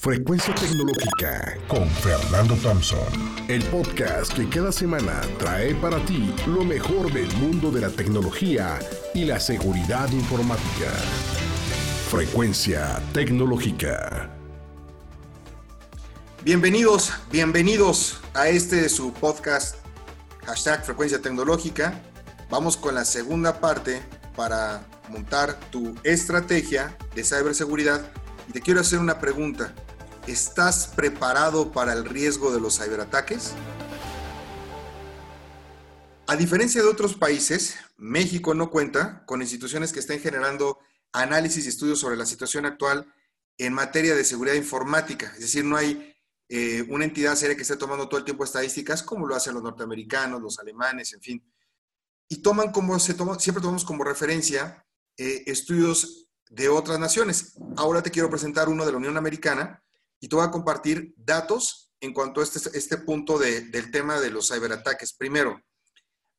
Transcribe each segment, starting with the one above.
Frecuencia Tecnológica con Fernando Thompson. El podcast que cada semana trae para ti lo mejor del mundo de la tecnología y la seguridad informática. Frecuencia Tecnológica. Bienvenidos, bienvenidos a este su podcast hashtag Frecuencia Tecnológica. Vamos con la segunda parte para montar tu estrategia de ciberseguridad. Y te quiero hacer una pregunta. ¿Estás preparado para el riesgo de los ciberataques? A diferencia de otros países, México no cuenta con instituciones que estén generando análisis y estudios sobre la situación actual en materia de seguridad informática. Es decir, no hay eh, una entidad seria que esté tomando todo el tiempo estadísticas como lo hacen los norteamericanos, los alemanes, en fin. Y toman como, se toma, siempre tomamos como referencia eh, estudios de otras naciones. Ahora te quiero presentar uno de la Unión Americana, y te voy a compartir datos en cuanto a este, este punto del tema de los ciberataques. Primero,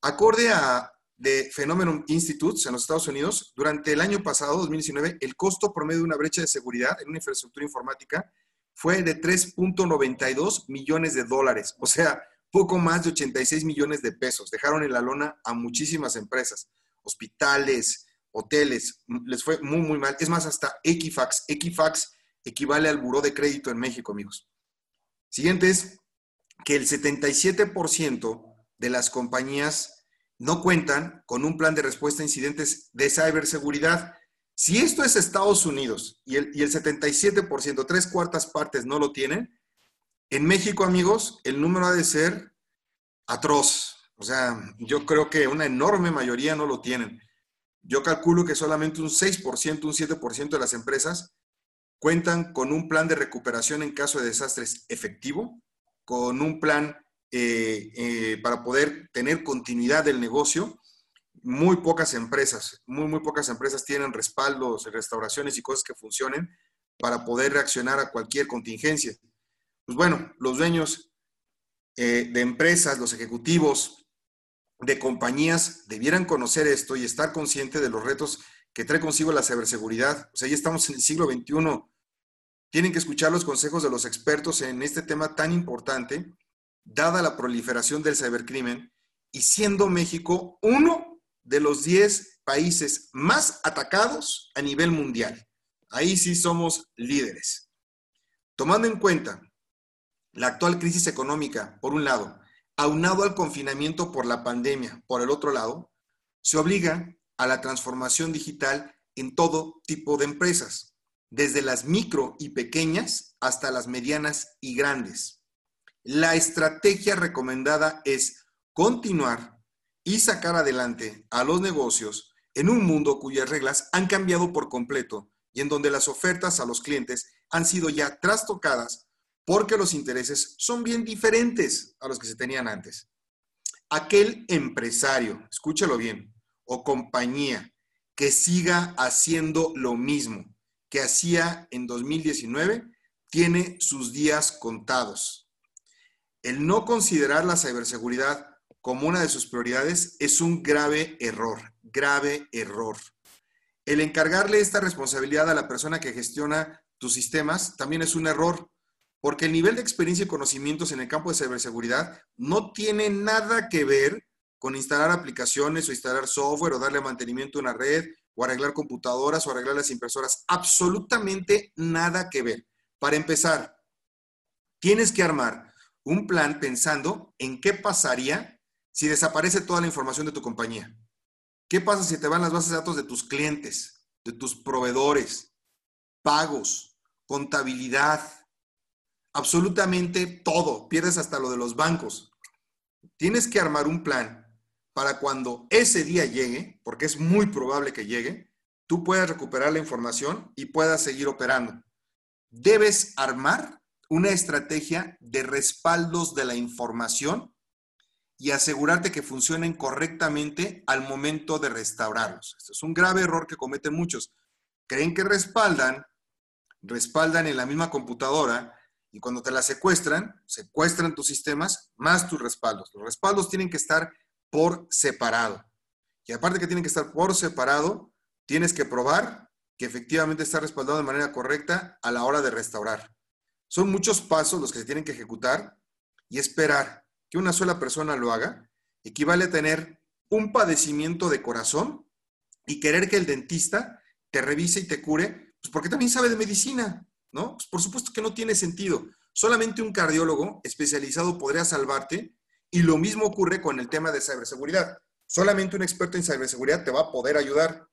acorde a The Phenomenon Institutes en los Estados Unidos, durante el año pasado, 2019, el costo promedio de una brecha de seguridad en una infraestructura informática fue de 3.92 millones de dólares, o sea, poco más de 86 millones de pesos. Dejaron en la lona a muchísimas empresas, hospitales, hoteles, les fue muy, muy mal. Es más, hasta Equifax. Equifax equivale al buró de crédito en México, amigos. Siguiente es que el 77% de las compañías no cuentan con un plan de respuesta a incidentes de ciberseguridad. Si esto es Estados Unidos y el, y el 77%, tres cuartas partes no lo tienen, en México, amigos, el número ha de ser atroz. O sea, yo creo que una enorme mayoría no lo tienen. Yo calculo que solamente un 6%, un 7% de las empresas cuentan con un plan de recuperación en caso de desastres efectivo, con un plan eh, eh, para poder tener continuidad del negocio. Muy pocas empresas, muy, muy pocas empresas tienen respaldos, restauraciones y cosas que funcionen para poder reaccionar a cualquier contingencia. Pues bueno, los dueños eh, de empresas, los ejecutivos de compañías debieran conocer esto y estar conscientes de los retos que trae consigo la ciberseguridad. O sea, ya estamos en el siglo XXI. Tienen que escuchar los consejos de los expertos en este tema tan importante, dada la proliferación del cibercrimen y siendo México uno de los 10 países más atacados a nivel mundial. Ahí sí somos líderes. Tomando en cuenta la actual crisis económica, por un lado, aunado al confinamiento por la pandemia, por el otro lado, se obliga a la transformación digital en todo tipo de empresas, desde las micro y pequeñas hasta las medianas y grandes. La estrategia recomendada es continuar y sacar adelante a los negocios en un mundo cuyas reglas han cambiado por completo y en donde las ofertas a los clientes han sido ya trastocadas porque los intereses son bien diferentes a los que se tenían antes. Aquel empresario, escúchalo bien, o compañía que siga haciendo lo mismo que hacía en 2019, tiene sus días contados. El no considerar la ciberseguridad como una de sus prioridades es un grave error, grave error. El encargarle esta responsabilidad a la persona que gestiona tus sistemas también es un error, porque el nivel de experiencia y conocimientos en el campo de ciberseguridad no tiene nada que ver con instalar aplicaciones o instalar software o darle mantenimiento a una red o arreglar computadoras o arreglar las impresoras. Absolutamente nada que ver. Para empezar, tienes que armar un plan pensando en qué pasaría si desaparece toda la información de tu compañía. ¿Qué pasa si te van las bases de datos de tus clientes, de tus proveedores, pagos, contabilidad, absolutamente todo. Pierdes hasta lo de los bancos. Tienes que armar un plan para cuando ese día llegue, porque es muy probable que llegue, tú puedas recuperar la información y puedas seguir operando. Debes armar una estrategia de respaldos de la información y asegurarte que funcionen correctamente al momento de restaurarlos. Esto es un grave error que cometen muchos. Creen que respaldan, respaldan en la misma computadora y cuando te la secuestran, secuestran tus sistemas más tus respaldos. Los respaldos tienen que estar por separado. Y aparte que tienen que estar por separado, tienes que probar que efectivamente está respaldado de manera correcta a la hora de restaurar. Son muchos pasos los que se tienen que ejecutar y esperar que una sola persona lo haga equivale a tener un padecimiento de corazón y querer que el dentista te revise y te cure, pues porque también sabe de medicina, ¿no? Pues por supuesto que no tiene sentido. Solamente un cardiólogo especializado podría salvarte y lo mismo ocurre con el tema de ciberseguridad. Solamente un experto en ciberseguridad te va a poder ayudar.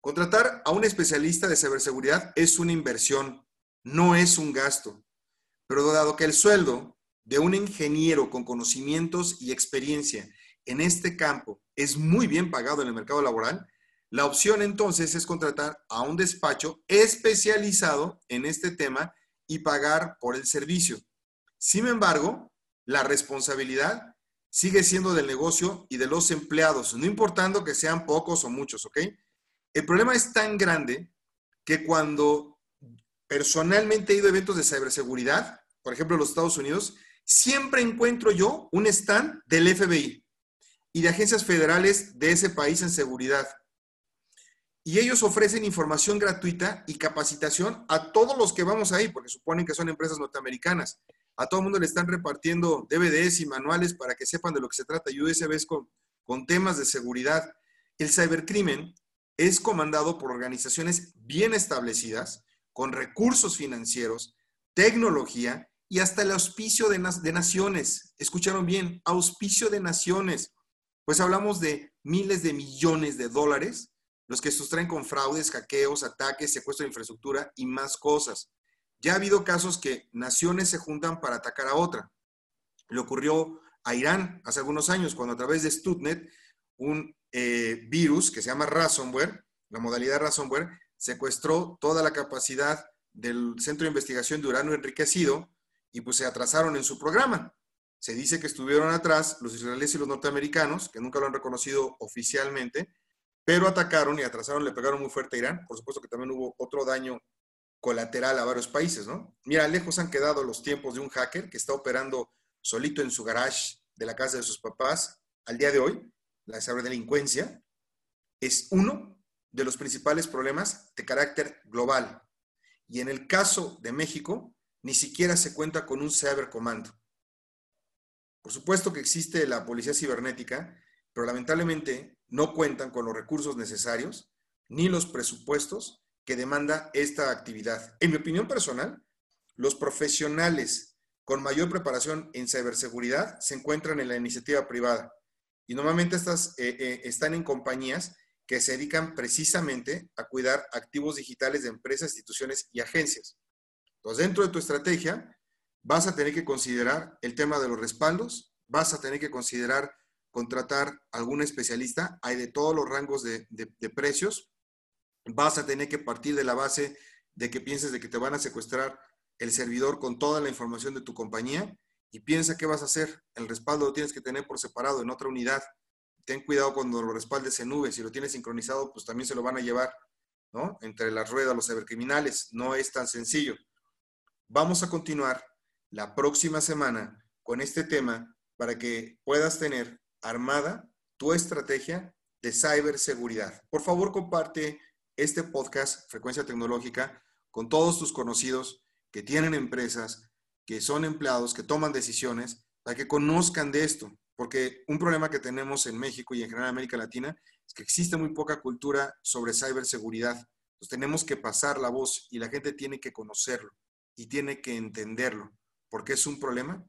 Contratar a un especialista de ciberseguridad es una inversión, no es un gasto. Pero dado que el sueldo de un ingeniero con conocimientos y experiencia en este campo es muy bien pagado en el mercado laboral, la opción entonces es contratar a un despacho especializado en este tema y pagar por el servicio. Sin embargo, la responsabilidad sigue siendo del negocio y de los empleados, no importando que sean pocos o muchos, ¿ok? El problema es tan grande que cuando personalmente he ido a eventos de ciberseguridad, por ejemplo en los Estados Unidos, siempre encuentro yo un stand del FBI y de agencias federales de ese país en seguridad. Y ellos ofrecen información gratuita y capacitación a todos los que vamos ahí, porque suponen que son empresas norteamericanas. A todo el mundo le están repartiendo DVDs y manuales para que sepan de lo que se trata y USBs con, con temas de seguridad. El cibercrimen es comandado por organizaciones bien establecidas, con recursos financieros, tecnología y hasta el auspicio de, de naciones. ¿Escucharon bien? Auspicio de naciones. Pues hablamos de miles de millones de dólares los que sustraen con fraudes, hackeos, ataques, secuestro de infraestructura y más cosas. Ya ha habido casos que naciones se juntan para atacar a otra. Le ocurrió a Irán hace algunos años, cuando a través de Stuttnet, un eh, virus que se llama ransomware, la modalidad ransomware, secuestró toda la capacidad del Centro de Investigación de Urano Enriquecido y pues se atrasaron en su programa. Se dice que estuvieron atrás los israelíes y los norteamericanos, que nunca lo han reconocido oficialmente, pero atacaron y atrasaron, le pegaron muy fuerte a Irán. Por supuesto que también hubo otro daño colateral a varios países, ¿no? Mira, lejos han quedado los tiempos de un hacker que está operando solito en su garage de la casa de sus papás. Al día de hoy, la ciberdelincuencia es uno de los principales problemas de carácter global. Y en el caso de México, ni siquiera se cuenta con un cibercomando. Por supuesto que existe la policía cibernética, pero lamentablemente no cuentan con los recursos necesarios ni los presupuestos que demanda esta actividad. En mi opinión personal, los profesionales con mayor preparación en ciberseguridad se encuentran en la iniciativa privada y normalmente estas eh, eh, están en compañías que se dedican precisamente a cuidar activos digitales de empresas, instituciones y agencias. Entonces, dentro de tu estrategia, vas a tener que considerar el tema de los respaldos, vas a tener que considerar contratar algún especialista, hay de todos los rangos de, precios, vas a tener que partir de la base de que pienses de que te van a secuestrar el servidor con toda la información de tu compañía y piensa qué vas a hacer. El respaldo lo tienes que tener por separado en otra unidad. Ten cuidado cuando lo respaldes en nube. Si lo tienes sincronizado, pues también se lo van a llevar, ¿no? Entre las ruedas los cibercriminales. No es tan sencillo. Vamos a continuar la próxima semana con este tema para que puedas tener armada tu estrategia de ciberseguridad. Por favor, comparte este podcast, Frecuencia Tecnológica, con todos tus conocidos que tienen empresas, que son empleados, que toman decisiones, para que conozcan de esto. Porque un problema que tenemos en México y en general en América Latina es que existe muy poca cultura sobre ciberseguridad. Tenemos que pasar la voz y la gente tiene que conocerlo y tiene que entenderlo, porque es un problema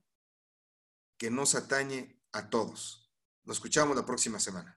que nos atañe a todos. Nos escuchamos la próxima semana.